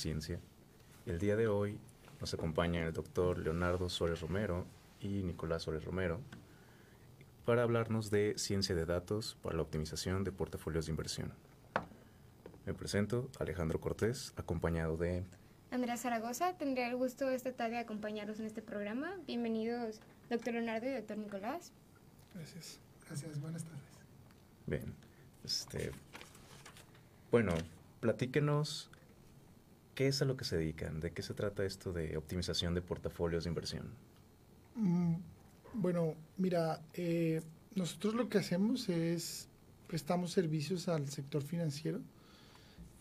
Ciencia. El día de hoy nos acompaña el doctor Leonardo Suárez Romero y Nicolás Suárez Romero para hablarnos de ciencia de datos para la optimización de portafolios de inversión. Me presento, Alejandro Cortés, acompañado de... Andrea Zaragoza, tendré el gusto esta tarde de acompañarlos en este programa. Bienvenidos, doctor Leonardo y doctor Nicolás. Gracias, gracias, buenas tardes. Bien, este, bueno, platíquenos qué es a lo que se dedican, de qué se trata esto de optimización de portafolios de inversión. Mm, bueno, mira, eh, nosotros lo que hacemos es prestamos servicios al sector financiero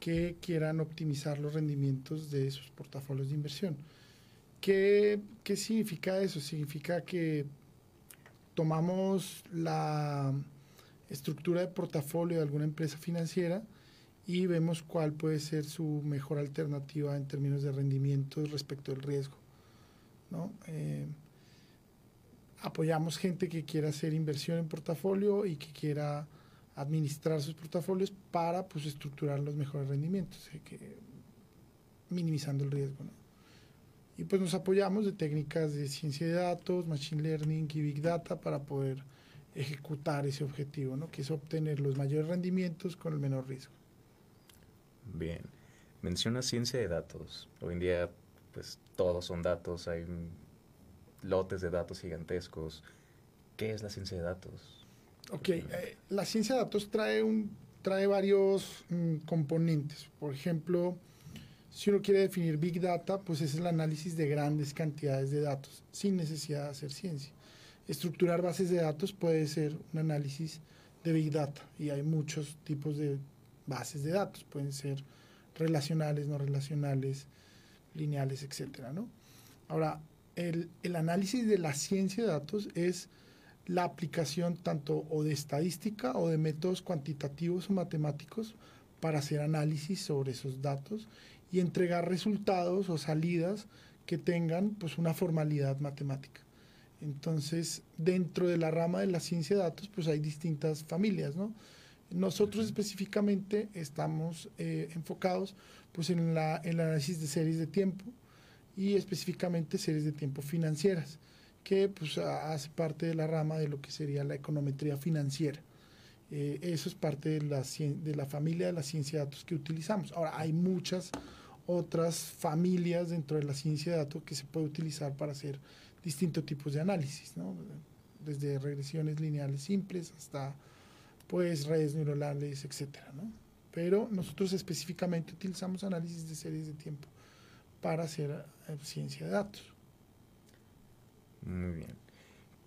que quieran optimizar los rendimientos de sus portafolios de inversión. ¿Qué, ¿Qué, significa eso? Significa que tomamos la estructura de portafolio de alguna empresa financiera y vemos cuál puede ser su mejor alternativa en términos de rendimientos respecto al riesgo. ¿no? Eh, apoyamos gente que quiera hacer inversión en portafolio y que quiera administrar sus portafolios para pues, estructurar los mejores rendimientos, eh, minimizando el riesgo. Y pues nos apoyamos de técnicas de ciencia de datos, machine learning y big data para poder ejecutar ese objetivo, ¿no? que es obtener los mayores rendimientos con el menor riesgo. Bien, menciona ciencia de datos. Hoy en día, pues todos son datos, hay lotes de datos gigantescos. ¿Qué es la ciencia de datos? Ok, eh, la ciencia de datos trae, un, trae varios mm, componentes. Por ejemplo, si uno quiere definir Big Data, pues es el análisis de grandes cantidades de datos, sin necesidad de hacer ciencia. Estructurar bases de datos puede ser un análisis de Big Data y hay muchos tipos de bases de datos, pueden ser relacionales, no relacionales, lineales, etcétera, ¿no? Ahora, el, el, análisis de la ciencia de datos es la aplicación tanto o de estadística o de métodos cuantitativos o matemáticos para hacer análisis sobre esos datos y entregar resultados o salidas que tengan pues una formalidad matemática. Entonces, dentro de la rama de la ciencia de datos, pues hay distintas familias, ¿no? Nosotros específicamente estamos eh, enfocados pues en, la, el análisis de series de tiempo y específicamente series de tiempo financieras, que pues hace parte de la rama de lo que sería la econometría financiera. Eh, eso es parte de la, de la familia de la ciencia de datos que utilizamos. Ahora, hay muchas otras familias dentro de la ciencia de datos que se puede utilizar para hacer distintos tipos de análisis, ¿no? desde regresiones lineales simples hasta pues redes neuronales, etcétera, ¿no? Pero nosotros específicamente utilizamos análisis de series de tiempo para hacer eh, ciencia de datos. Muy bien.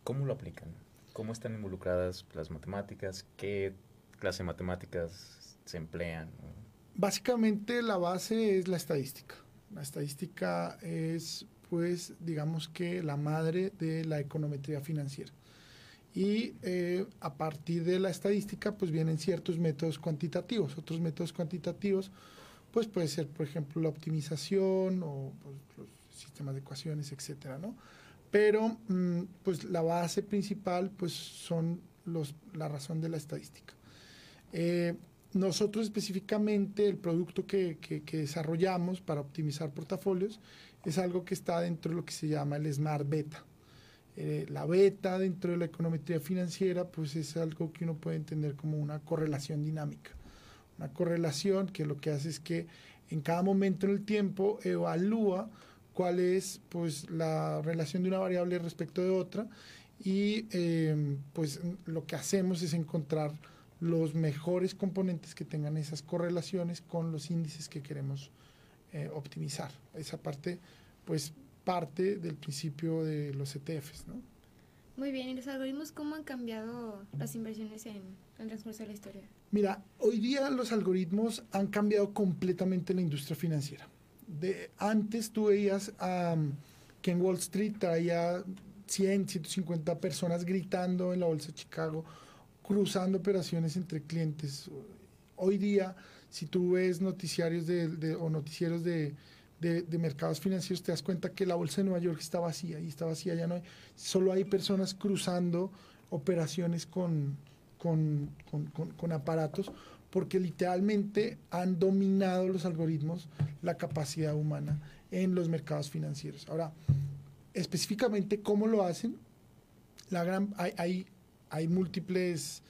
¿Cómo lo aplican? ¿Cómo están involucradas las matemáticas? ¿Qué clase de matemáticas se emplean? Básicamente la base es la estadística. La estadística es pues digamos que la madre de la econometría financiera. Y eh, a partir de la estadística, pues vienen ciertos métodos cuantitativos. Otros métodos cuantitativos, pues puede ser, por ejemplo, la optimización o pues, los sistemas de ecuaciones, etcétera, ¿no? Pero, mm, pues la base principal, pues son los, la razón de la estadística. Eh, nosotros específicamente el producto que, que, que, desarrollamos para optimizar portafolios es algo que está dentro de lo que se llama el Smart Beta. Eh, la beta dentro de la econometría financiera, pues es algo que uno puede entender como una correlación dinámica. Una correlación que lo que hace es que en cada momento en el tiempo evalúa cuál es pues la relación de una variable respecto de otra y eh, pues lo que hacemos es encontrar los mejores componentes que tengan esas correlaciones con los índices que queremos eh, optimizar. Esa parte, pues, parte del principio de los ETFs, ¿no? Muy bien, ¿y los algoritmos cómo han cambiado las inversiones en, el transcurso de la historia? Mira, hoy día los algoritmos han cambiado completamente la industria financiera. De, antes tú veías que en Wall Street traía 100, 150 personas gritando en la Bolsa de Chicago, cruzando operaciones entre clientes. Hoy día si tú ves noticiarios de, o noticieros de, de, mercados financieros, te das cuenta que la bolsa de Nueva York está vacía y está vacía, ya no hay, solo hay personas cruzando operaciones con, con, con, con aparatos porque literalmente han dominado los algoritmos la capacidad humana en los mercados financieros. Ahora, específicamente cómo lo hacen, la gran, hay, hay, múltiples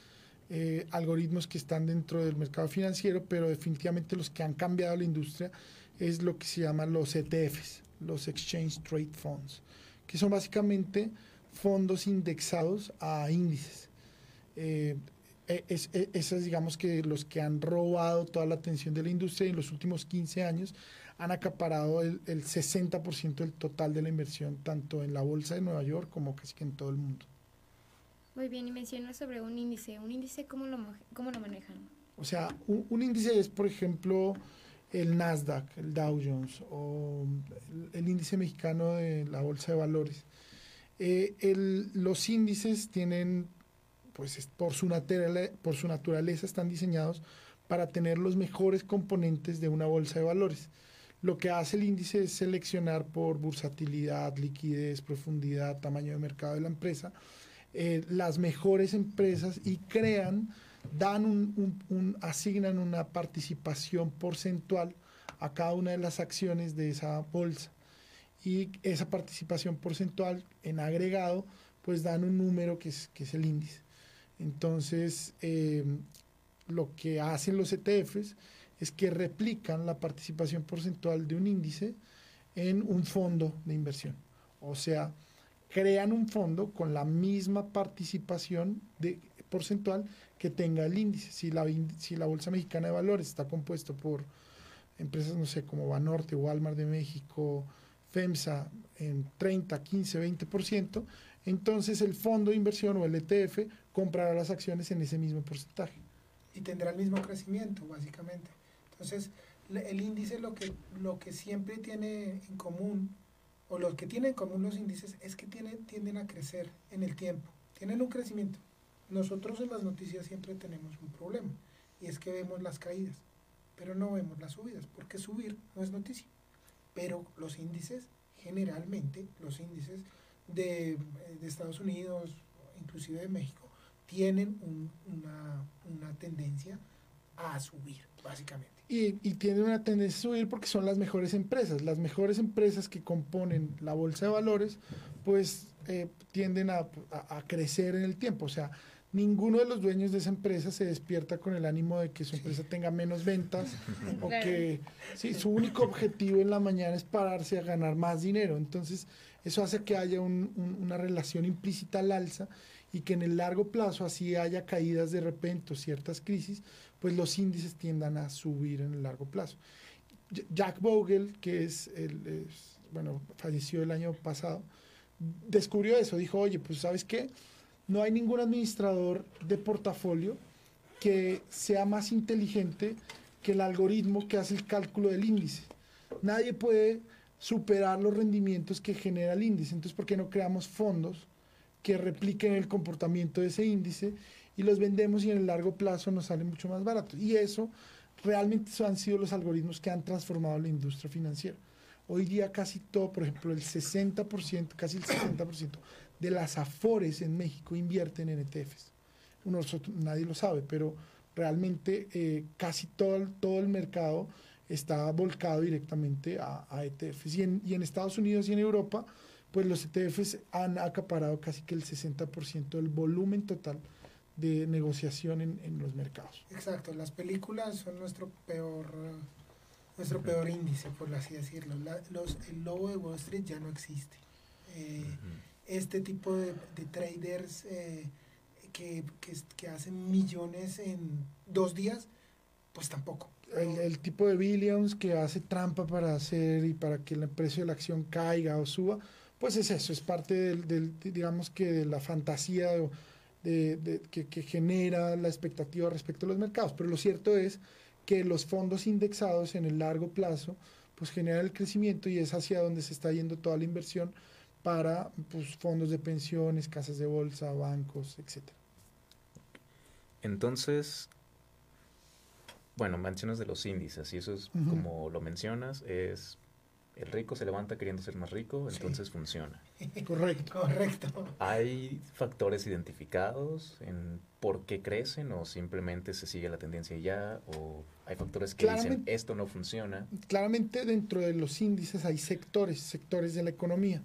eh, algoritmos que están dentro del mercado financiero, pero definitivamente los que han cambiado la industria es lo que se llaman los ETFs, los Exchange Trade Funds, que son básicamente fondos indexados a índices. Eh, e, es, e, esos digamos que los que han robado toda la atención de la industria en los últimos 15 años han acaparado el, el 60% del total de la inversión, tanto en la bolsa de Nueva York como casi que en todo el mundo. Muy bien, y mencionas sobre un índice. ¿Un índice cómo lo, cómo lo manejan? O sea, un, índice es, por ejemplo, el Nasdaq, el Dow Jones o el, índice mexicano de la bolsa de valores. Eh, los índices tienen, pues por su, por su naturaleza, están diseñados para tener los mejores componentes de una bolsa de valores. Lo que hace el índice es seleccionar por bursatilidad, liquidez, profundidad, tamaño de mercado de la empresa, eh, las mejores empresas y crean, dan un, asignan una participación porcentual a cada una de las acciones de esa bolsa. Y esa participación porcentual en agregado, pues dan un número que es, que es el índice. Entonces, eh, lo que hacen los ETFs es que replican la participación porcentual de un índice en un fondo de inversión. O sea, crean un fondo con la misma participación de, porcentual que tenga el índice. Si la, si la Bolsa Mexicana de Valores está compuesto por empresas, no sé, como Banorte, Walmart de México, FEMSA, en 30, 15, 20%, entonces el fondo de inversión o el ETF comprará las acciones en ese mismo porcentaje. Y tendrá el mismo crecimiento, básicamente. Entonces, el índice lo que, lo que siempre tiene en común, o lo que tienen en común los índices, es que tienen, tienden a crecer en el tiempo, tienen un crecimiento. Nosotros en las noticias siempre tenemos un problema, y es que vemos las caídas, pero no vemos las subidas, porque subir no es noticia. Pero los índices, generalmente, los índices de, Estados Unidos, inclusive de México, tienen una, tendencia a subir, básicamente y, y tienen una tendencia a subir porque son las mejores empresas. Las mejores empresas que componen la bolsa de valores, pues eh, tienden a, crecer en el tiempo. O sea, ninguno de los dueños de esa empresa se despierta con el ánimo de que su empresa tenga menos ventas o que sí, su único objetivo en la mañana es pararse a ganar más dinero. Entonces, eso hace que haya una relación implícita al alza y que en el largo plazo así haya caídas de repente o ciertas crisis, pues los índices tiendan a subir en el largo plazo. Jack Bogle, que es, el, bueno, falleció el año pasado, descubrió eso, dijo, oye, pues sabes qué, no hay ningún administrador de portafolio que sea más inteligente que el algoritmo que hace el cálculo del índice. Nadie puede superar los rendimientos que genera el índice. Entonces, ¿por qué no creamos fondos que repliquen el comportamiento de ese índice y los vendemos y en el largo plazo nos sale mucho más barato. Y eso realmente han sido los algoritmos que han transformado la industria financiera. Hoy día casi todo, por ejemplo, el 60%, casi el 60% de las afores en México invierten en ETFs. Nosotros, nadie lo sabe, pero realmente eh, casi todo, todo el mercado está volcado directamente a, ETFs. Y en, y en Estados Unidos y en Europa, pues los ETFs han acaparado casi que el 60% del volumen total de negociación en, los mercados. Exacto, las películas son nuestro peor nuestro peor índice, por así decirlo. los, el lobo de Wall Street ya no existe. Eh, este tipo de, traders eh, que, que, hacen millones en dos días, pues tampoco. El, tipo de billions que hace trampa para hacer y para que el precio de la acción caiga o suba, pues es eso, es parte del, digamos que de la fantasía de, que, genera la expectativa respecto a los mercados. Pero lo cierto es que los fondos indexados en el largo plazo pues generan el crecimiento y es hacia donde se está yendo toda la inversión para pues, fondos de pensiones, casas de bolsa, bancos, etc. Entonces, bueno, mencionas de los índices y eso es como lo mencionas, es el rico se levanta queriendo ser más rico, entonces funciona. Correcto. Correcto. ¿Hay factores identificados en por qué crecen o simplemente se sigue la tendencia ya? ¿O hay factores que dicen esto no funciona? Claramente dentro de los índices hay sectores, sectores de la economía.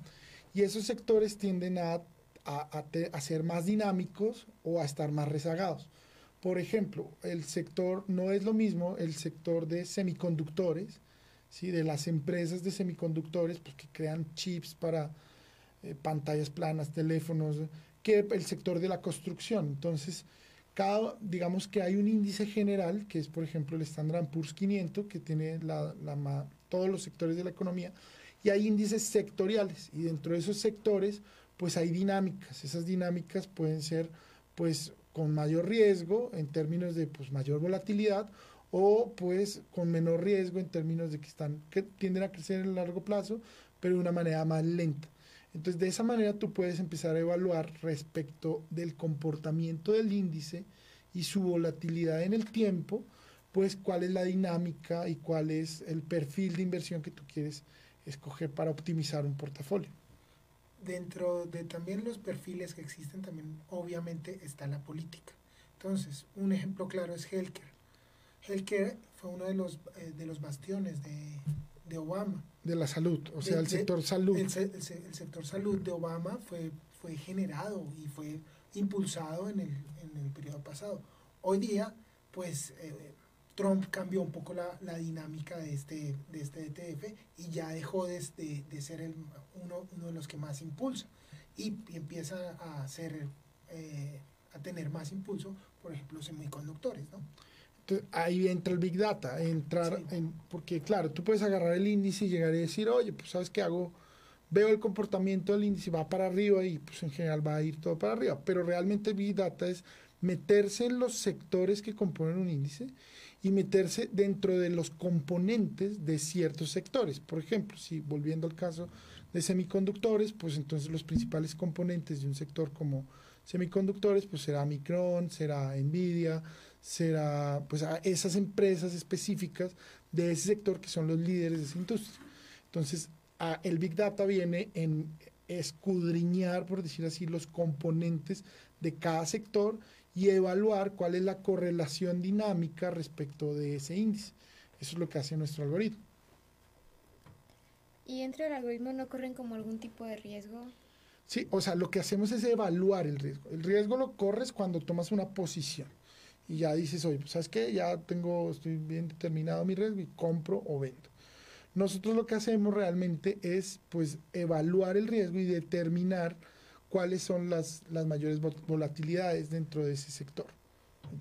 Y esos sectores tienden a, a- a ser más dinámicos o a estar más rezagados. Por ejemplo, el sector no es lo mismo el sector de semiconductores, ¿sí? de las empresas de semiconductores pues, que crean chips para eh, pantallas planas, teléfonos, que el sector de la construcción. Entonces, cada, digamos que hay un índice general, que es por ejemplo el Standard Poor's 500, que tiene la, la todos los sectores de la economía, y hay índices sectoriales, y dentro de esos sectores, pues hay dinámicas. Esas dinámicas pueden ser, pues, con mayor riesgo en términos de pues, mayor volatilidad, o pues con menor riesgo en términos de que están que tienden a crecer en el largo plazo, pero de una manera más lenta. Entonces, de esa manera tú puedes empezar a evaluar respecto del comportamiento del índice y su volatilidad en el tiempo, pues cuál es la dinámica y cuál es el perfil de inversión que tú quieres escoger para optimizar un portafolio. Dentro de también los perfiles que existen, también obviamente está la política. Entonces, un ejemplo claro es Healthcare. Healthcare fue uno de los, eh, de los bastiones de, de Obama. De la salud, o sea, De- el sector salud. El, el el sector salud de Obama fue, fue generado y fue impulsado en el, en el periodo pasado. Hoy día, pues eh, Trump cambió un poco la, la dinámica de este, de este ETF y ya dejó de, de- de ser el, uno, uno de los que más impulsa y, y empieza a hacer, eh, a tener más impulso, por ejemplo, semiconductores, ¿no? Entonces, ahí entra el Big Data, entrar Sí. en, porque claro, tú puedes agarrar el índice y llegar y decir, oye, pues sabes qué hago, veo el comportamiento del índice, va para arriba y pues en general va a ir todo para arriba, pero realmente Big Data es meterse en los sectores que componen un índice y meterse dentro de los componentes de ciertos sectores. Por ejemplo, si volviendo al caso de semiconductores, pues entonces los principales componentes de un sector como semiconductores, pues será Micron, será Nvidia, será pues a esas empresas específicas de ese sector que son los líderes de esa industria. Entonces, a- el Big Data viene en escudriñar, por decir así, los componentes de cada sector y evaluar cuál es la correlación dinámica respecto de ese índice. Eso es lo que hace nuestro algoritmo. ¿Y dentro del algoritmo no corren como algún tipo de riesgo? Sí, o sea, lo que hacemos es evaluar el riesgo. El riesgo lo corres cuando tomas una posición y ya dices, oye, pues sabes qué, ya tengo, estoy bien determinado mi riesgo y compro o vendo. Nosotros lo que hacemos realmente es, pues, evaluar el riesgo y determinar cuáles son las, mayores vol- volatilidades dentro de ese sector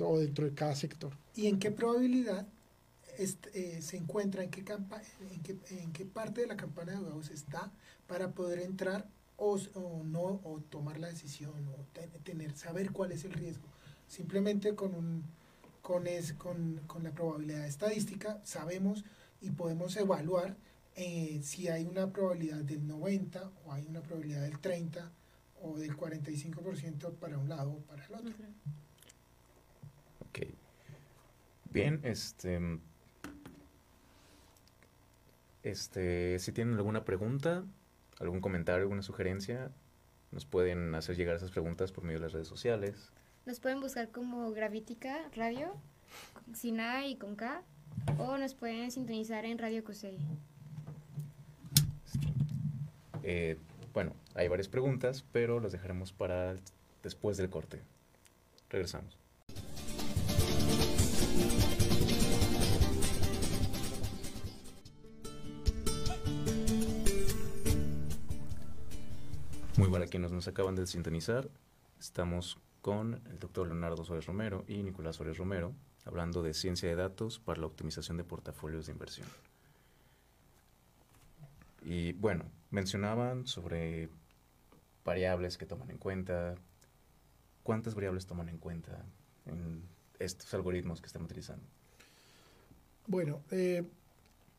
o dentro de cada sector. y en qué probabilidad eh, se encuentra, en qué, parte de la campana de huevos está para poder entrar o, no, o tomar la decisión, o te- tener, saber cuál es el riesgo. Simplemente con, con, es, con, con la probabilidad estadística sabemos y podemos evaluar eh, si hay una probabilidad del 90 o hay una probabilidad del 30 o del 45% para un lado o para el otro. Ok. Bien, este. Este, si tienen alguna pregunta, algún comentario, alguna sugerencia, nos pueden hacer llegar esas preguntas por medio de las redes sociales. Nos pueden buscar como Gravítica Radio, sin A y con K, o nos pueden sintonizar en Radio Cusey. Eh, bueno, hay varias preguntas, pero las dejaremos para después del corte. Regresamos. Muy para quienes nos acaban de sintonizar, estamos con el doctor Leonardo Suárez Romero y Nicolás Suárez Romero hablando de ciencia de datos para la optimización de portafolios de inversión. Y bueno, mencionaban sobre variables que toman en cuenta. ¿Cuántas variables toman en cuenta en estos algoritmos que están utilizando? Bueno, eh,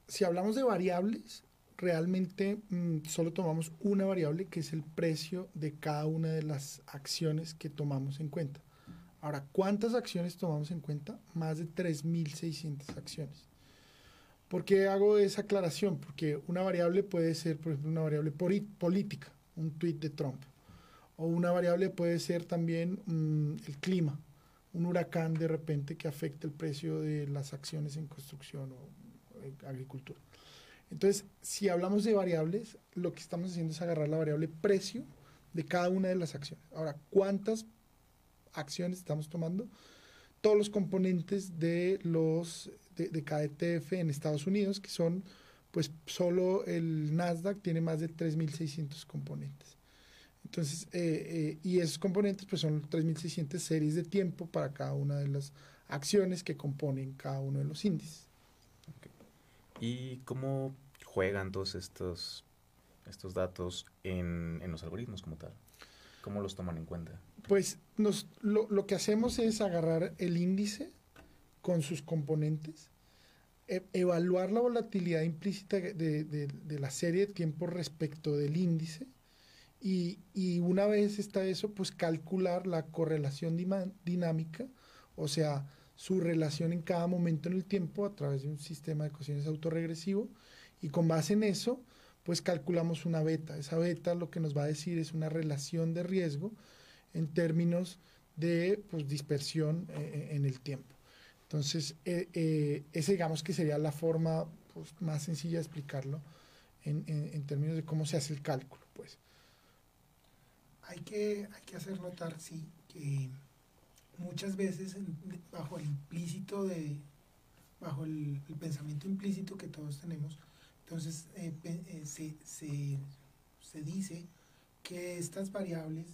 si hablamos de variables, realmente mm, solo tomamos una variable que es el precio de cada una de las acciones que tomamos en cuenta. Ahora, ¿cuántas acciones tomamos en cuenta? Más de 3.600 acciones. ¿Por qué hago esa aclaración? Porque una variable puede ser, por ejemplo, una variable política, un tweet de Trump. O una variable puede ser también mm, el clima, un huracán de repente que afecte el precio de las acciones en construcción o en agricultura. Entonces, si hablamos de variables, lo que estamos haciendo es agarrar la variable precio de cada una de las acciones. Ahora, ¿cuántas acciones estamos tomando? Todos los componentes de los de, de cada ETF en Estados Unidos, que son, pues solo el Nasdaq tiene más de 3.600 componentes. Entonces, eh, eh, y esos componentes pues son 3.600 series de tiempo para cada una de las acciones que componen cada uno de los índices. ¿Y cómo juegan todos estos, estos datos en, en los algoritmos como tal? ¿Cómo los toman en cuenta? Pues nos, lo, lo, que hacemos es agarrar el índice con sus componentes, e, evaluar la volatilidad implícita de, de, la serie de tiempo respecto del índice y, y, una vez está eso, pues calcular la correlación dinámica, o sea, su relación en cada momento en el tiempo a través de un sistema de ecuaciones autorregresivo y con base en eso, pues calculamos una beta. Esa beta lo que nos va a decir es una relación de riesgo en términos de pues, dispersión eh, en el tiempo. Entonces, eh, eh, esa digamos que sería la forma pues, más sencilla de explicarlo en, términos de cómo se hace el cálculo. Pues. Hay, que, hay que hacer notar, sí, que muchas veces bajo el implícito de, bajo el, pensamiento implícito que todos tenemos, entonces eh, se, se, se, dice que estas variables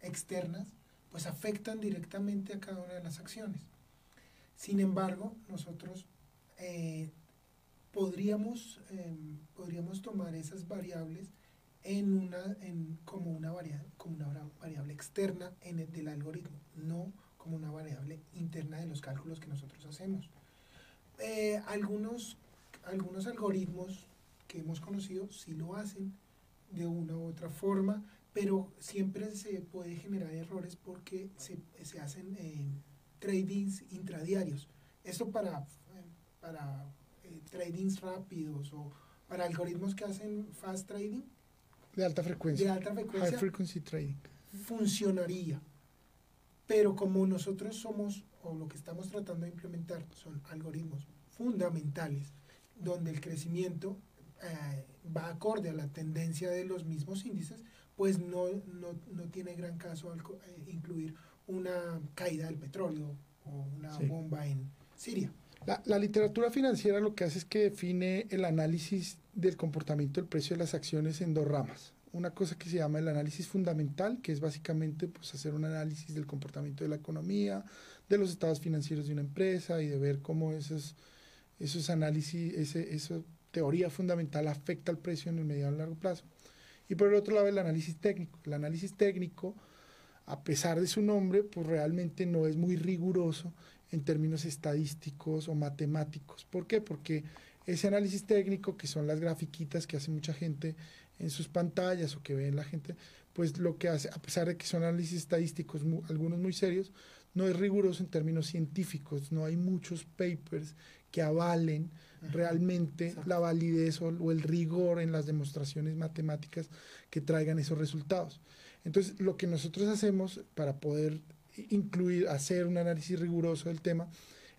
externas pues afectan directamente a cada una de las acciones. Sin embargo, nosotros eh, podríamos, em, podríamos tomar esas variables en una, en, como, una variable, como una variable externa en el, del algoritmo, no como una variable interna de los cálculos que nosotros hacemos. Eh, algunos, algunos algoritmos que hemos conocido sí lo hacen de una u otra forma, pero siempre se puede generar errores porque se, se hacen eh, tradings intradiarios. Esto para, para eh, tradings rápidos o para algoritmos que hacen fast trading. De alta frecuencia. De alta frecuencia. High frequency trading. Funcionaría pero como nosotros somos, o lo que estamos tratando de implementar, son algoritmos fundamentales, donde el crecimiento eh, va acorde a la tendencia de los mismos índices, pues no, no, no tiene gran caso al, eh, incluir una caída del petróleo o una sí. bomba en Siria. La, la, literatura financiera lo que hace es que define el análisis del comportamiento del precio de las acciones en dos ramas una cosa que se llama el análisis fundamental, que es básicamente pues, hacer un análisis del comportamiento de la economía, de los estados financieros de una empresa y de ver cómo esos, esos análisis, ese, esa teoría fundamental afecta al precio en el mediano y largo plazo. Y por el otro lado, el análisis técnico. El análisis técnico, a pesar de su nombre, pues realmente no es muy riguroso en términos estadísticos o matemáticos. ¿Por qué? Porque ese análisis técnico, que son las grafiquitas que hace mucha gente en sus pantallas o que ven la gente, pues lo que hace, a pesar de que son análisis estadísticos, algunos muy serios, no es riguroso en términos científicos, no hay muchos papers que avalen realmente exacto. la validez o, o, el rigor en las demostraciones matemáticas que traigan esos resultados. Entonces, lo que nosotros hacemos para poder incluir, hacer un análisis riguroso del tema,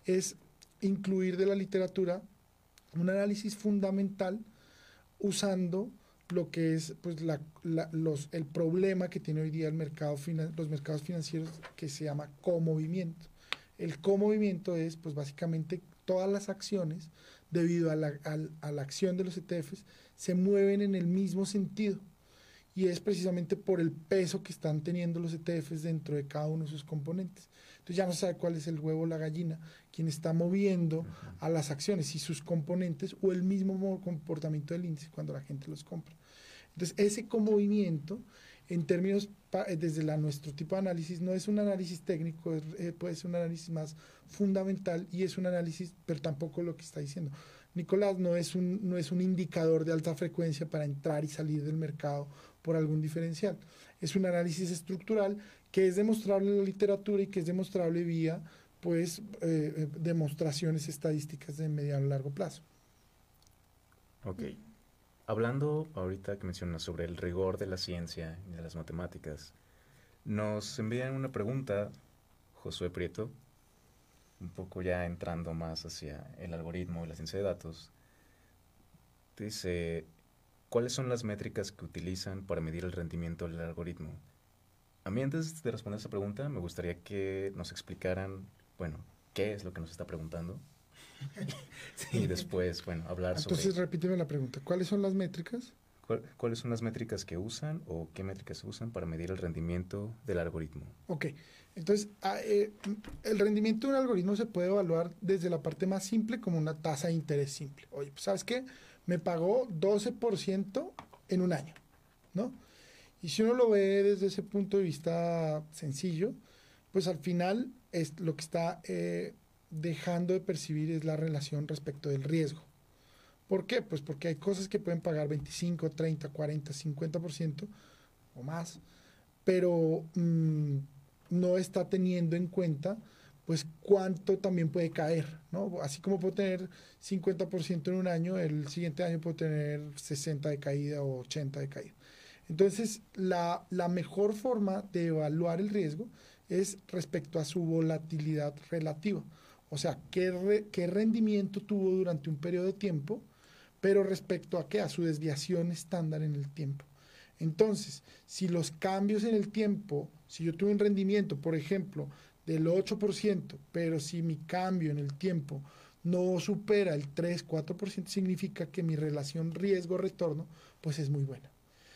es incluir de la literatura un análisis fundamental usando lo que es pues, la, la, los, el problema que tiene hoy día el mercado los mercados financieros que se llama comovimiento. El comovimiento es pues básicamente todas las acciones debido a la, a, a la acción de los ETFs se mueven en el mismo sentido y es precisamente por el peso que están teniendo los ETFs dentro de cada uno de sus componentes. Entonces ya no se sabe cuál es el huevo o la gallina, quien está moviendo a las acciones y sus componentes o el mismo comportamiento del índice cuando la gente los compra. Entonces ese movimiento, en términos, desde la, nuestro tipo de análisis, no es un análisis técnico, eh, puede ser un análisis más fundamental y es un análisis, pero tampoco lo que está diciendo. Nicolás no es, un, no es un indicador de alta frecuencia para entrar y salir del mercado por algún diferencial. Es un análisis estructural que es demostrable en la literatura y que es demostrable vía pues, eh, demostraciones estadísticas de mediano a largo plazo. Ok. Hablando ahorita que mencionas sobre el rigor de la ciencia y de las matemáticas, nos envían una pregunta, Josué Prieto, un poco ya entrando más hacia el algoritmo y la ciencia de datos. Dice, ¿cuáles son las métricas que utilizan para medir el rendimiento del algoritmo? A mí antes de responder esa pregunta me gustaría que nos explicaran, bueno, qué es lo que nos está preguntando. Y después, bueno, hablar sobre... Entonces repíteme la pregunta, ¿cuáles son las métricas? ¿Cuáles son las métricas que usan o qué métricas usan para medir el rendimiento del algoritmo? Ok, entonces ah, eh, el rendimiento de un algoritmo se puede evaluar desde la parte más simple como una tasa de interés simple. Oye, pues sabes qué, me pagó 12% en un año, ¿no? Y si uno lo ve desde ese punto de vista sencillo, pues al final es lo que está eh, dejando de percibir es la relación respecto del riesgo. ¿Por qué? Pues porque hay cosas que pueden pagar 25, 30, 40, 50% o más, pero mm, no está teniendo en cuenta pues cuánto también puede caer, ¿no? Así como puedo tener 50% en un año, el siguiente año puedo tener 60 de caída o 80 de caída. Entonces, la, la mejor forma de evaluar el riesgo es respecto a su volatilidad relativa. O sea, qué, qué rendimiento tuvo durante un periodo de tiempo, pero respecto a qué, a su desviación estándar en el tiempo. Entonces, si los cambios en el tiempo, si yo tuve un rendimiento, por ejemplo, del 8%, pero si mi cambio en el tiempo no supera el 3, 4%, significa que mi relación riesgo-retorno pues es muy buena.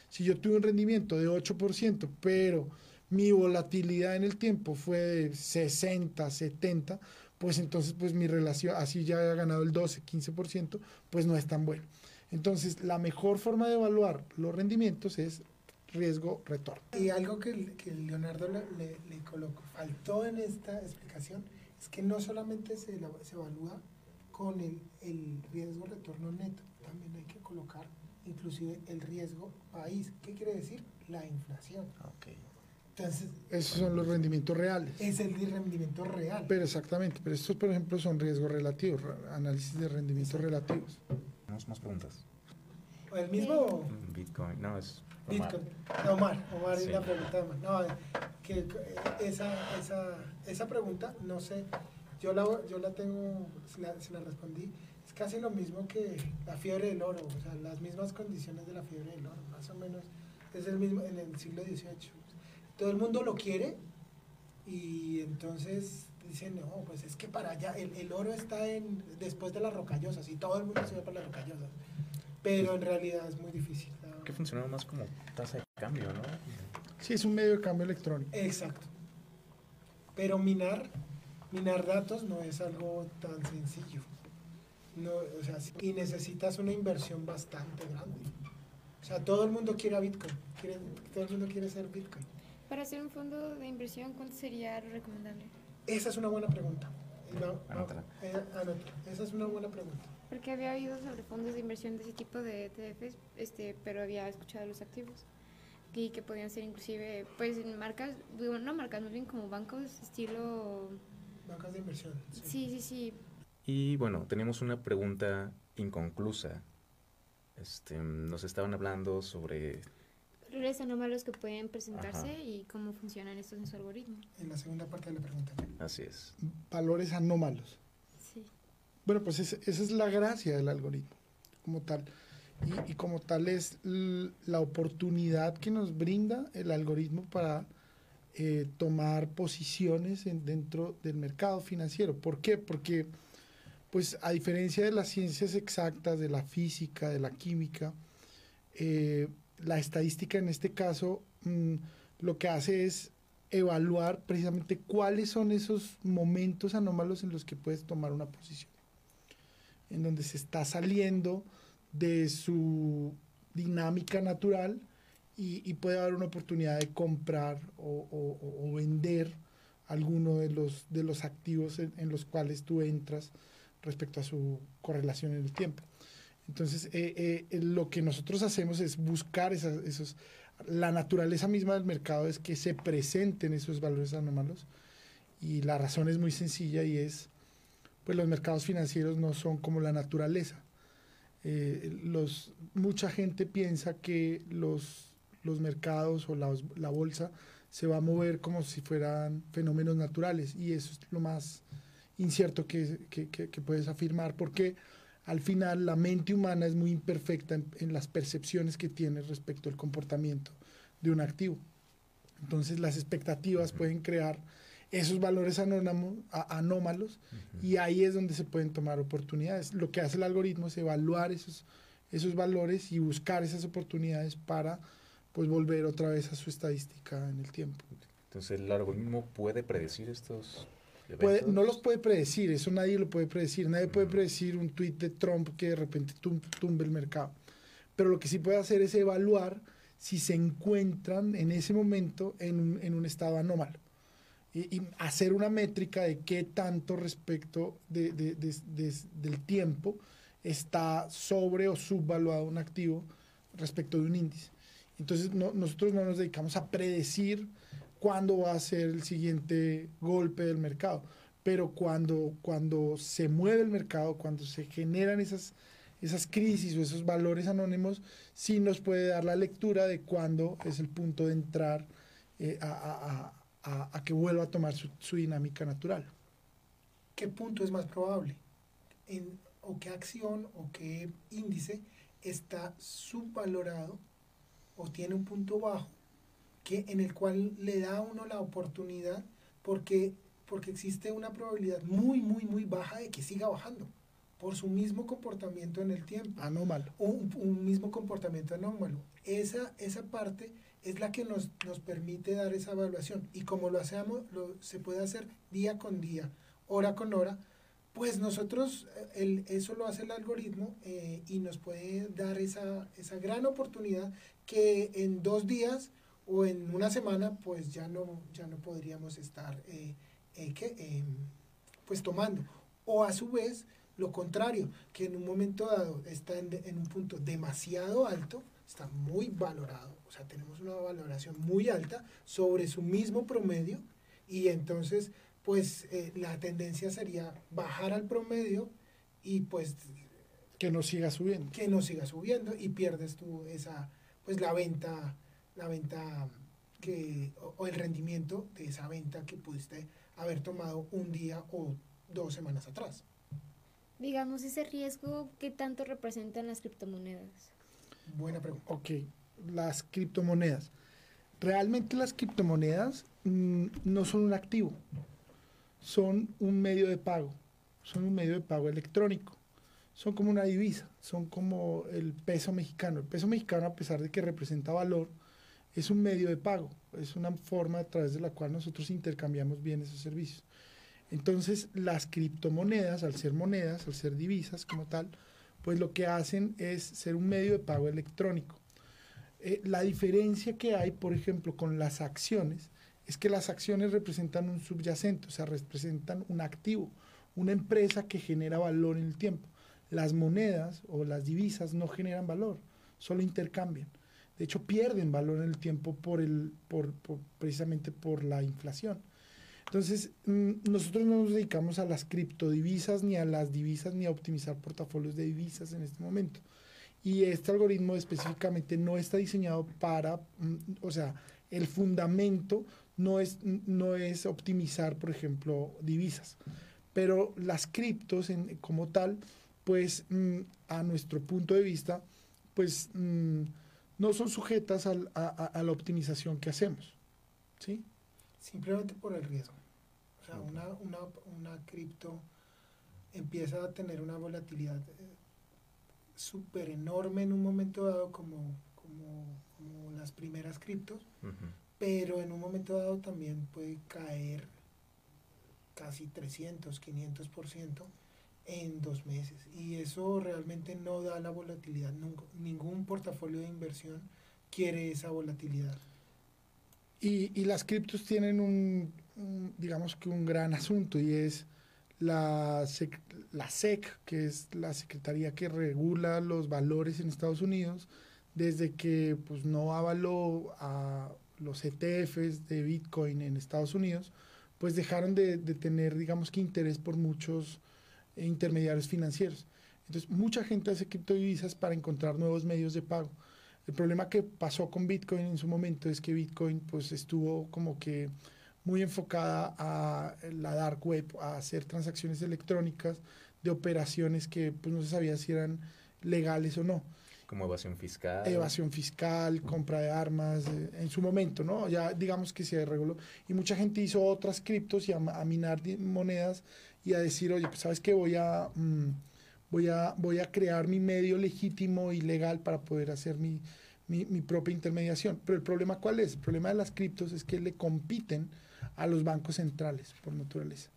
Si yo tuve un rendimiento de 8%, pero mi volatilidad en el tiempo fue de 60, 70, pues entonces pues mi relación, así ya haya ganado el 12, 15%, pues no es tan bueno. Entonces la mejor forma de evaluar los rendimientos es riesgo-retorno. Y algo que, que Leonardo le, le, colocó, faltó en esta explicación es que no solamente se, se evalúa con el, el riesgo-retorno neto, también hay que colocar inclusive el riesgo país. ¿Qué quiere decir? La inflación. Okay. Esos son los rendimientos reales. Es el rendimiento real. Pero exactamente, pero estos, por ejemplo, son riesgos relativos, análisis de rendimientos relativos. Tenemos más preguntas. ¿El mismo? Bitcoin, no, es Omar. Bitcoin. No, Omar, Omar sí. la pregunta No, que esa, esa, esa pregunta, no sé, yo la, yo la tengo, si la, si la respondí, es casi lo mismo que la fiebre del oro, o sea, las mismas condiciones de la fiebre del oro, más o menos, es el mismo en el siglo XVIII todo el mundo lo quiere y entonces dicen, no, pues es que para allá, el, oro está en, después de las rocallosas y todo el mundo se va para las rocallosas, pero en realidad es muy difícil. Que funciona más como tasa de cambio, ¿no? Sí, es un medio de cambio electrónico. Exacto. Pero minar, minar datos no es algo tan sencillo. No, o sea, y necesitas una inversión bastante grande. O sea, todo el mundo quiere a Bitcoin. todo el mundo quiere ser Bitcoin. Para hacer un fondo de inversión, ¿cuánto sería recomendable? Esa es una buena pregunta. Eh, Esa es una buena pregunta. Porque había oído sobre fondos de inversión de ese tipo de ETFs, este, pero había escuchado los activos y que podían ser inclusive, pues, marcas, no marcas, más bien como bancos estilo... Bancas de inversión. Sí. sí, sí, sí. Y bueno, tenemos una pregunta inconclusa. Este, nos estaban hablando sobre Valores anómalos que pueden presentarse y cómo funcionan estos en su algoritmo. En la segunda parte de la pregunta. Así es. Valores anómalos. Sí. Bueno, pues esa es la gracia del algoritmo, como tal. Y, como tal es la oportunidad que nos brinda el algoritmo para eh, tomar posiciones en, dentro del mercado financiero. ¿Por qué? Porque, pues a diferencia de las ciencias exactas, de la física, de la química, eh, la estadística en este caso mm, lo que hace es evaluar precisamente cuáles son esos momentos anómalos en los que puedes tomar una posición, en donde se está saliendo de su dinámica natural y, puede haber una oportunidad de comprar o, vender alguno de los, de los activos en los cuales tú entras respecto a su correlación en el tiempo. Entonces, eh, eh, lo que nosotros hacemos es buscar esas, esos... La naturaleza misma del mercado es que se presenten esos valores anómalos y la razón es muy sencilla y es, pues los mercados financieros no son como la naturaleza. Eh, los, mucha gente piensa que los, los mercados o la, la bolsa se va a mover como si fueran fenómenos naturales y eso es lo más incierto que, que, que, puedes afirmar porque al final la mente humana es muy imperfecta en, las percepciones que tiene respecto al comportamiento de un activo. Entonces las expectativas pueden crear esos valores anómalos y ahí es donde se pueden tomar oportunidades. Lo que hace el algoritmo es evaluar esos, esos valores y buscar esas oportunidades para pues volver otra vez a su estadística en el tiempo. Entonces el algoritmo puede predecir estos Puede, no los puede predecir, eso nadie lo puede predecir. Nadie puede predecir un tweet de Trump que de repente tumbe el mercado. Pero lo que sí puede hacer es evaluar si se encuentran en ese momento en un, en un estado anómalo. Y, y, hacer una métrica de qué tanto respecto de, de, del tiempo está sobre o subvaluado un activo respecto de un índice. Entonces nosotros no nos dedicamos a predecir cuándo va a ser el siguiente golpe del mercado, pero cuando, cuando se mueve el mercado, cuando se generan esas, esas crisis o esos valores anónimos, sí nos puede dar la lectura de cuándo es el punto de entrar eh, a, a, a, que vuelva a tomar su, dinámica natural. ¿Qué punto es más probable? ¿O qué acción o qué índice está subvalorado o tiene un punto bajo que, en el cual le da a uno la oportunidad porque, porque existe una probabilidad muy, muy, muy baja de que siga bajando por su mismo comportamiento en el tiempo. Anómalo. Un, un mismo comportamiento anómalo. Esa, esa parte es la que nos, nos permite dar esa evaluación. Y como lo hacemos, lo, se puede hacer día con día, hora con hora, pues nosotros, eh, el, eso lo hace el algoritmo eh, y nos puede dar esa, esa gran oportunidad que en dos días o en una semana pues ya no, ya no podríamos estar eh, em, pues tomando. O a su vez, lo contrario, que en un momento dado está en, en un punto demasiado alto, está muy valorado, o sea, tenemos una valoración muy alta sobre su mismo promedio y entonces pues eh, la tendencia sería bajar al promedio y pues que no siga subiendo que no siga subiendo y pierdes tú esa pues la venta la venta que o, el rendimiento de esa venta que pudiste haber tomado un día o dos semanas atrás. Digamos ese riesgo qué tanto representan las criptomonedas buena pregunta. Ok las criptomonedas. Realmente las criptomonedas mmm, no son un activo. Son un medio de pago, son un medio de pago electrónico, son como una divisa, son como el peso mexicano. El peso mexicano, a pesar de que representa valor, es un medio de pago, es una forma a través de la cual nosotros intercambiamos bienes o servicios. Entonces, las criptomonedas, al ser monedas, al ser divisas como tal, pues lo que hacen es ser un medio de pago electrónico. Eh, la diferencia que hay, por ejemplo, con las acciones, es que las acciones representan un subyacente, o sea, representan un activo, una empresa que genera valor en el tiempo. Las monedas o las divisas no generan valor, solo intercambian. De hecho, pierden valor en el tiempo por el, por, precisamente por la inflación. Entonces, mm, nosotros no nos dedicamos a las criptodivisas, ni a las divisas, ni a optimizar portafolios de divisas en este momento. Y este algoritmo específicamente no está diseñado para, mm, o sea, el fundamento no es, no es optimizar, por ejemplo, divisas. Pero las criptos como tal, pues mm, a nuestro punto de vista, pues no son sujetas al, a, a, la optimización que hacemos. ¿sí? Simplemente por el riesgo. O sea, una, una, una cripto empieza a tener una volatilidad eh, súper enorme en un momento dado como, como, como las primeras criptos. Uh -huh pero en un momento dado también puede caer casi 300, 500% en dos meses. Y eso realmente no da la volatilidad. Nunca, ningún portafolio de inversión quiere esa volatilidad. Y, y las criptos tienen un, digamos que un gran asunto y es la SEC, la SEC, que es la secretaría que regula los valores en Estados Unidos, desde que pues no avaló a los ETFs de Bitcoin en Estados Unidos, pues dejaron de, de tener, digamos que, interés por muchos intermediarios financieros. Entonces, mucha gente hace criptodivisas para encontrar nuevos medios de pago. El problema que pasó con Bitcoin en su momento es que Bitcoin pues estuvo como que muy enfocada a la dark web, a hacer transacciones electrónicas de operaciones que pues no se sabía si eran legales o no. Como evasión fiscal. Evasión fiscal, compra de armas, eh, en su momento, ¿no? Ya digamos que se reguló. Y mucha gente hizo otras criptos y a, minar monedas y a decir, oye, pues sabes que voy a, mm, voy, a, voy a crear mi medio legítimo y legal para poder hacer mi, mi, mi propia intermediación. Pero el problema cuál es? El problema de las criptos es que le compiten a los bancos centrales por naturaleza.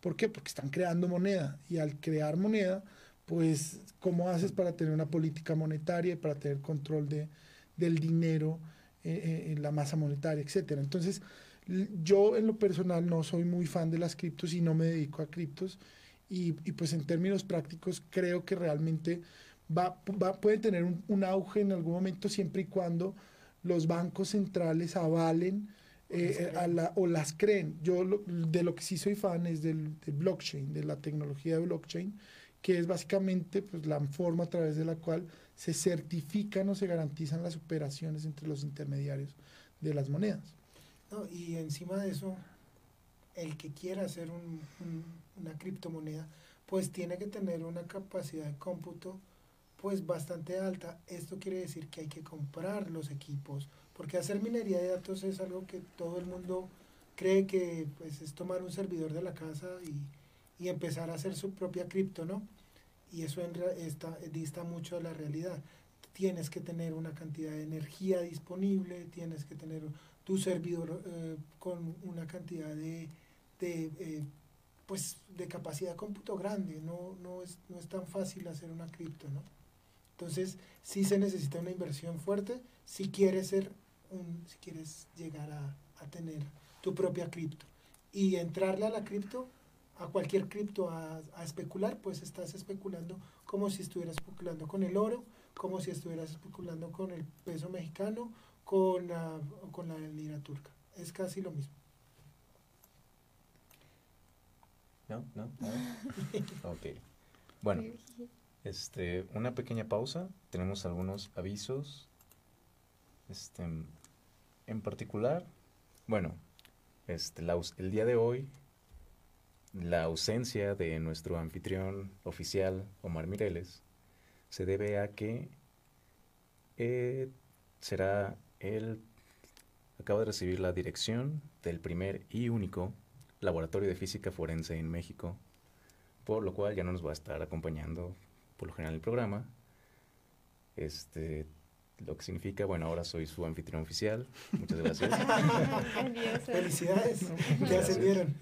¿Por qué? Porque están creando moneda y al crear moneda pues cómo haces para tener una política monetaria y para tener control de, del dinero eh, eh, la masa monetaria, etcétera. Entonces, yo en lo personal no soy muy fan de las criptos y no me dedico a criptos y, y pues en términos prácticos creo que realmente va, va puede tener un, auge en algún momento siempre y cuando los bancos centrales avalen eh, a la, o las creen. Yo de lo que sí soy fan es del, del blockchain, de la tecnología de blockchain que es básicamente pues, la forma a través de la cual se certifican o se garantizan las operaciones entre los intermediarios de las monedas. Y encima de eso, el que quiera hacer una criptomoneda, pues tiene que tener una capacidad de cómputo pues bastante alta. Esto quiere decir que hay que comprar los equipos, porque hacer minería de datos es algo que todo el mundo cree que pues, es tomar un servidor de la casa y y empezar a hacer su propia cripto, ¿no? Y eso en dista mucho de la realidad. Tienes que tener una cantidad de energía disponible, tienes que tener tu servidor eh, con una cantidad de, de eh, pues de capacidad de cómputo grande, no, no, es, no es tan fácil hacer una cripto, ¿no? Entonces, sí se necesita una inversión fuerte si quieres ser un, si quieres llegar a, a tener tu propia cripto. Y entrarle a la cripto a cualquier cripto a, especular, pues estás especulando como si estuvieras especulando con el oro, como si estuvieras especulando con el peso mexicano, con la, con la lira turca. Es casi lo mismo. No, no, ok. Bueno, este, una pequeña pausa. Tenemos algunos avisos. Este, en particular, bueno, este, el día de hoy la ausencia de nuestro anfitrión oficial, Omar Mireles, se debe a que eh, será él acaba de recibir la dirección del primer y único laboratorio de física forense en México, por lo cual ya no nos va a estar acompañando por lo general el programa. Este, lo que significa, bueno, ahora soy su anfitrión oficial. Muchas gracias. Felicidades, ya ascendieron.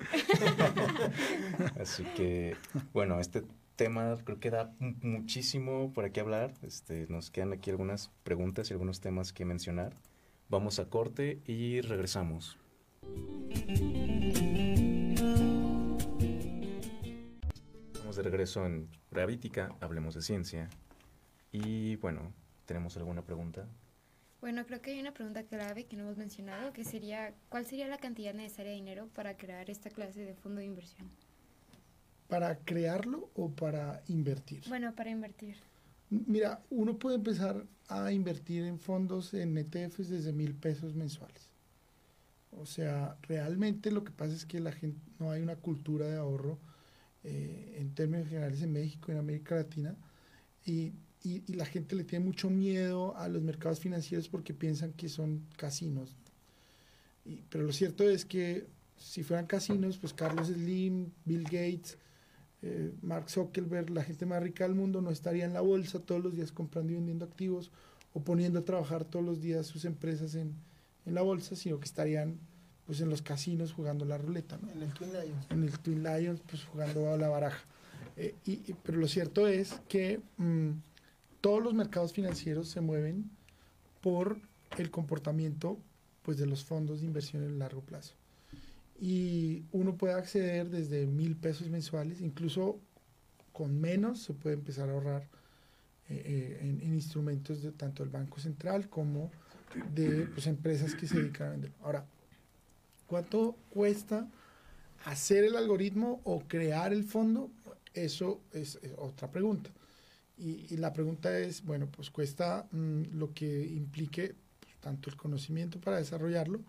Así que, bueno, este tema creo que da muchísimo por aquí hablar. Este, nos quedan aquí algunas preguntas y algunos temas que mencionar. Vamos a corte y regresamos. Vamos de regreso en Gravítica, hablemos de ciencia. Y bueno, ¿Tenemos alguna pregunta? Bueno, creo que hay una pregunta clave que no hemos mencionado, que sería, ¿cuál sería la cantidad necesaria de dinero para crear esta clase de fondo de inversión? ¿Para crearlo o para invertir? Bueno, para invertir. Mira, uno puede empezar a invertir en fondos en ETFs desde mil pesos mensuales. O sea, realmente lo que pasa es que la gente no hay una cultura de ahorro eh, en términos generales en México, en América Latina, y y, la gente le tiene mucho miedo a los mercados financieros porque piensan que son casinos. pero lo cierto es que si fueran casinos, pues Carlos Slim, Bill Gates, eh, Mark Zuckerberg, la gente más rica del mundo, no estaría en la bolsa todos los días comprando y vendiendo activos o poniendo a trabajar todos los días sus empresas en, en la bolsa, sino que estarían pues en los casinos jugando la ruleta. ¿no? En el Twin Lions. En el Twin Lions, pues jugando a la baraja. Eh, y, pero lo cierto es que... Mm, todos los mercados financieros se mueven por el comportamiento pues, de los fondos de inversión en largo plazo. Y uno puede acceder desde mil pesos mensuales, incluso con menos se puede empezar a ahorrar eh, eh, en, instrumentos de tanto del Banco Central como de pues, empresas que se dedican a vender. Ahora, ¿cuánto cuesta hacer el algoritmo o crear el fondo? Eso es otra pregunta. Y, la pregunta es, bueno, pues cuesta mm, lo que implique pues, tanto el conocimiento para desarrollarlo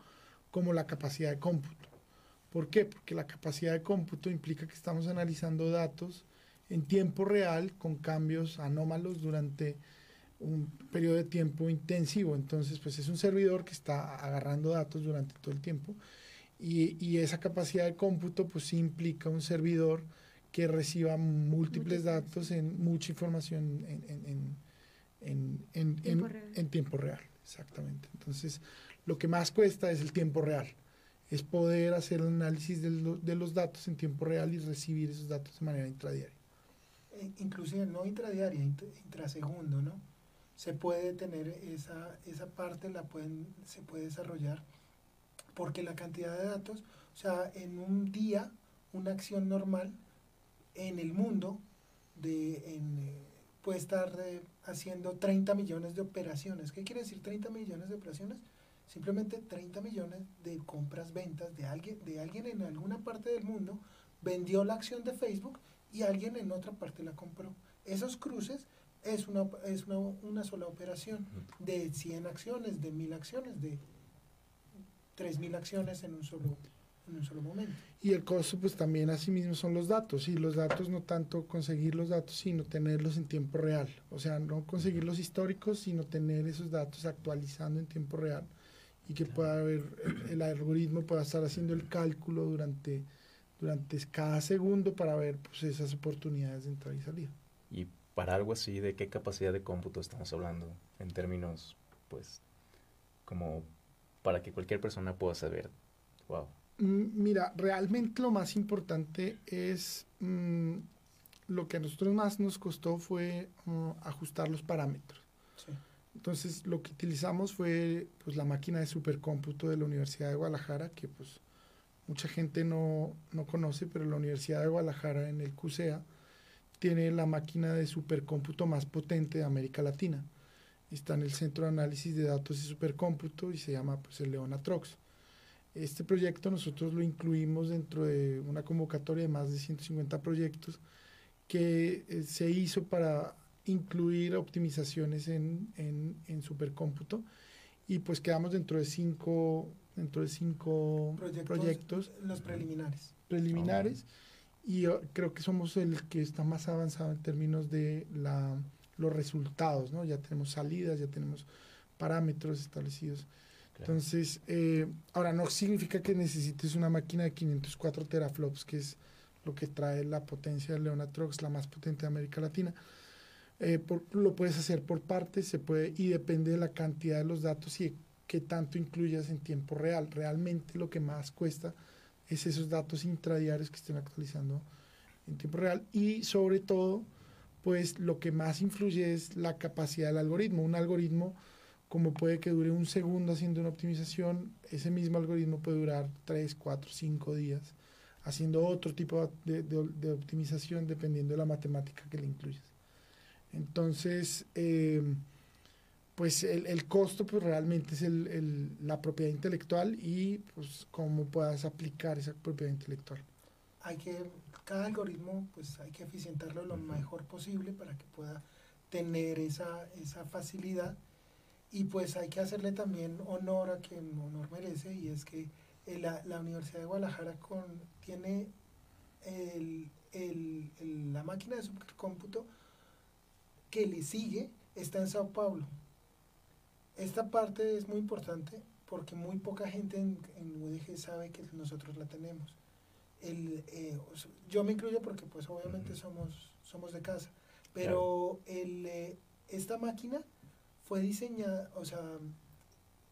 como la capacidad de cómputo. ¿Por qué? Porque la capacidad de cómputo implica que estamos analizando datos en tiempo real con cambios anómalos durante un periodo de tiempo intensivo. Entonces, pues es un servidor que está agarrando datos durante todo el tiempo y, y esa capacidad de cómputo pues sí implica un servidor que reciba múltiples datos en mucha información en, en, en, en, tiempo real. Exactamente. Entonces, lo que más cuesta es el tiempo real. Es poder hacer el análisis de, los datos en tiempo real y recibir esos datos de manera intradiaria. Eh, inclusive no intradiaria, intrasegundo, ¿no? Se puede tener esa, esa parte, la pueden, se puede desarrollar, porque la cantidad de datos, o sea, en un día, una acción normal, en el mundo de, eh, puede estar eh, haciendo 30 millones de operaciones. ¿Qué quiere decir 30 millones de operaciones? Simplemente 30 millones de compras, ventas de alguien, de alguien en alguna parte del mundo vendió la acción de Facebook y alguien en otra parte la compró. Esos cruces es una, es una, una sola operación de 100 acciones, de 1000 acciones, de 3000 acciones en un solo en un solo momento. Y el costo, pues también asimismo son los datos, y los datos no tanto conseguir los datos, sino tenerlos en tiempo real. O sea, no conseguir los históricos, sino tener esos datos actualizando en tiempo real y que pueda haber, el, algoritmo pueda estar haciendo el cálculo durante, durante cada segundo para ver pues, esas oportunidades de entrada y salida. Y para algo así, ¿de qué capacidad de cómputo estamos hablando en términos, pues, como para que cualquier persona pueda saber, wow, Mira, realmente lo más importante es mm, lo que a nosotros más nos costó fue uh, ajustar los parámetros. Entonces lo que utilizamos fue pues, la máquina de supercómputo de la Universidad de Guadalajara, que pues mucha gente no, no conoce, pero la Universidad de Guadalajara en el CUSEA tiene la máquina de supercómputo más potente de América Latina. Está en el Centro de Análisis de Datos y Supercómputo y se llama pues, el Leonatrox. Este proyecto nosotros lo incluimos dentro de una convocatoria de más de 150 proyectos que eh, se hizo para incluir optimizaciones en, en, supercómputo y pues quedamos dentro de cinco, dentro de cinco proyectos, los preliminares. Preliminares y creo que somos el que está más avanzado en términos de la, los resultados, ¿no? Ya tenemos salidas, ya tenemos parámetros establecidos. Entonces, eh, ahora no significa que necesites una máquina de 504 teraflops, que es lo que trae la potencia de Leonatrox, la más potente de América Latina. Eh, lo puedes hacer por partes, se puede, y depende de la cantidad de los datos y qué tanto incluyas en tiempo real. Realmente lo que más cuesta es esos datos intradiarios que estén actualizando en tiempo real y sobre todo, pues lo que más influye es la capacidad del algoritmo. Un algoritmo como puede que dure un segundo haciendo una optimización, ese mismo algoritmo puede durar 3, 4, 5 días haciendo otro tipo de, de, optimización dependiendo de la matemática que le incluyas. Entonces, eh, pues el, el, costo pues realmente es el, el, la propiedad intelectual y pues cómo puedas aplicar esa propiedad intelectual. Hay que, cada algoritmo pues hay que eficientarlo lo mejor posible para que pueda tener esa, esa facilidad y pues hay que hacerle también honor a quien honor merece y es que la, la Universidad de Guadalajara con, tiene el, el, la máquina de supercómputo que le sigue está en Sao Paulo. Esta parte es muy importante porque muy poca gente en, en UDG sabe que nosotros la tenemos. El, eh, yo me incluyo porque pues obviamente somos, somos de casa, pero el, eh, esta máquina fue diseñada, o sea,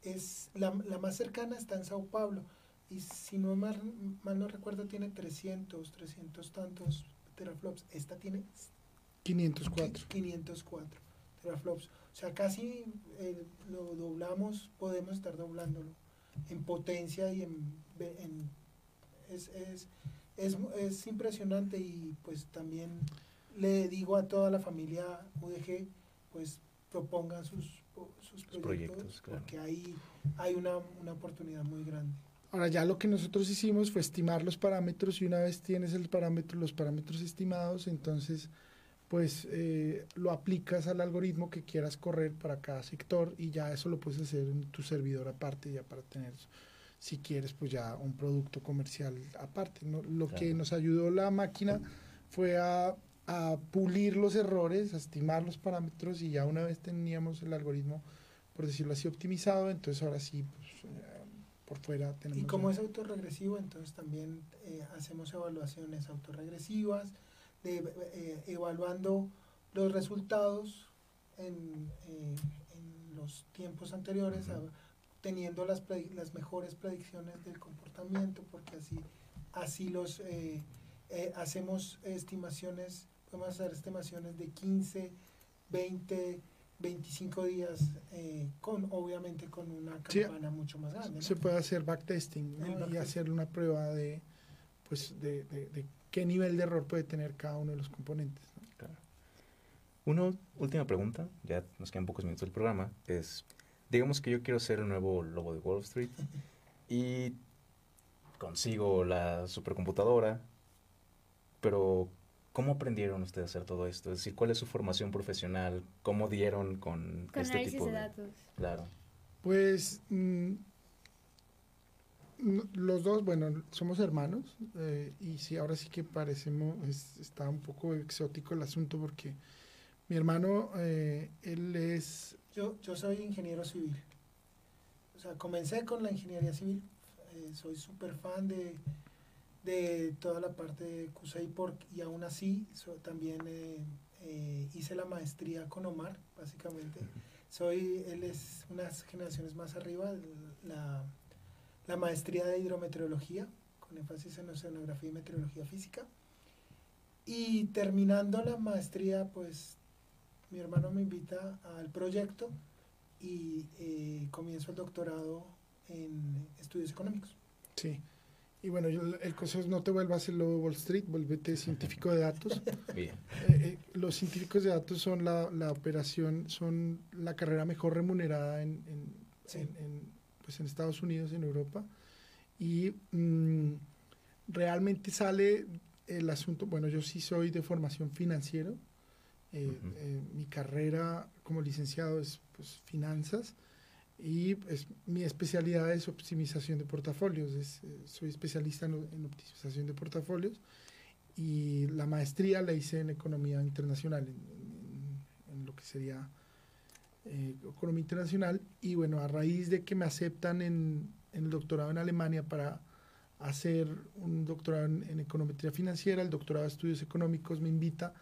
es la, la, más cercana está en Sao Paulo y si no mal, mal no recuerdo tiene 300, 300 tantos teraflops. Esta tiene 504. 504 teraflops. O sea, casi eh, lo doblamos, podemos estar doblándolo en potencia y en... en es, es, es, es impresionante y pues también le digo a toda la familia UDG, pues propongan sus, sus proyectos, porque ahí hay una, una oportunidad muy grande. Ahora ya lo que nosotros hicimos fue estimar los parámetros y una vez tienes el parámetro, los parámetros estimados, entonces pues eh, lo aplicas al algoritmo que quieras correr para cada sector y ya eso lo puedes hacer en tu servidor aparte ya para tener, si quieres, pues ya un producto comercial aparte. ¿no? Lo que nos ayudó la máquina fue a, a, pulir los errores, a estimar los parámetros y ya una vez teníamos el algoritmo, por decirlo así, optimizado, entonces ahora sí, pues, eh, por fuera tenemos... Y como es autorregresivo, entonces también eh, hacemos evaluaciones autorregresivas, de, eh, evaluando los resultados en, eh, en, los tiempos anteriores, uh -huh. teniendo las, las mejores predicciones del comportamiento, porque así, así los eh, eh, hacemos estimaciones, podemos hacer estimaciones de 15, 20, 25 días, eh, con obviamente con una campana sí, mucho más grande. ¿no? Se puede hacer backtesting ¿no? back y hacer una prueba de, pues, de, de, de qué nivel de error puede tener cada uno de los componentes. ¿no? Claro. Una última pregunta, ya nos quedan pocos minutos del programa, es, digamos que yo quiero ser el nuevo lobo de Wall Street y consigo la supercomputadora, pero ¿cómo aprendieron ustedes a hacer todo esto? Es decir, ¿cuál es su formación profesional? ¿Cómo dieron con, con este tipo de, de datos? Claro. Pues mmm, los dos, bueno, somos hermanos eh, y sí, ahora sí que parecemos, es, está un poco exótico el asunto porque mi hermano, eh, él es... Yo, yo soy ingeniero civil. O sea, comencé con la ingeniería civil. Eh, soy súper fan de, de toda la parte de CUSEIPOR y aún así so, también hice la maestría con Omar, básicamente. Soy, él es unas generaciones más arriba, la la maestría de hidrometeorología, con énfasis en oceanografía y meteorología física. Y terminando la maestría, pues mi hermano me invita al proyecto y eh, comienzo el doctorado en estudios económicos. Sí. Y bueno, yo, el consejo es no te vuelvas el lobo de Wall Street, vuélvete científico de datos. Bien. Eh, eh, los científicos de datos son la, la, operación, son la carrera mejor remunerada en, en, sí. en, en pues en Estados Unidos, en Europa, y mmm, realmente sale el asunto, bueno, yo sí soy de formación financiero, eh, uh -huh. eh, mi carrera como licenciado es pues, finanzas, y pues, mi especialidad es optimización de portafolios, es, eh, soy especialista en, en, optimización de portafolios, y la maestría la hice en economía internacional, en, en lo que sería eh, Economía Internacional y bueno, a raíz de que me aceptan en, en, el doctorado en Alemania para hacer un doctorado en, en, Econometría Financiera, el doctorado de Estudios Económicos me invita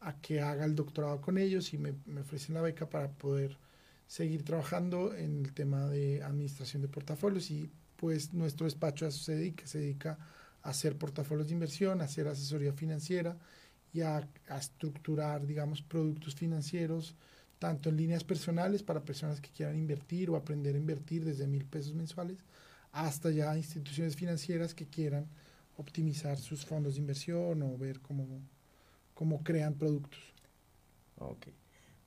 a que haga el doctorado con ellos y me, me ofrecen la beca para poder seguir trabajando en el tema de administración de portafolios. Y pues nuestro despacho a eso se dedica, se dedica a hacer portafolios de inversión, a hacer asesoría financiera y a, a estructurar, digamos, productos financieros, tanto en líneas personales para personas que quieran invertir o aprender a invertir desde mil pesos mensuales, hasta ya instituciones financieras que quieran optimizar sus fondos de inversión o ver cómo, cómo crean productos. Ok.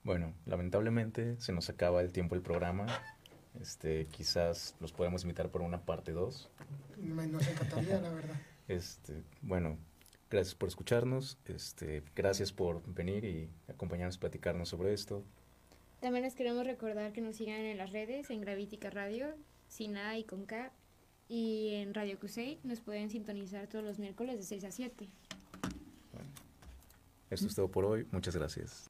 Bueno, lamentablemente se nos acaba el tiempo del programa. Este, quizás los podemos invitar por una parte 2. Nos encantaría, la verdad. Este, bueno, gracias por escucharnos. Este, gracias por venir y acompañarnos platicarnos sobre esto. También les queremos recordar que nos sigan en las redes, en Gravítica Radio, sin A y con K, y en Radio Cusey nos pueden sintonizar todos los miércoles de 6 a 7. Bueno, esto es todo por hoy. Muchas gracias.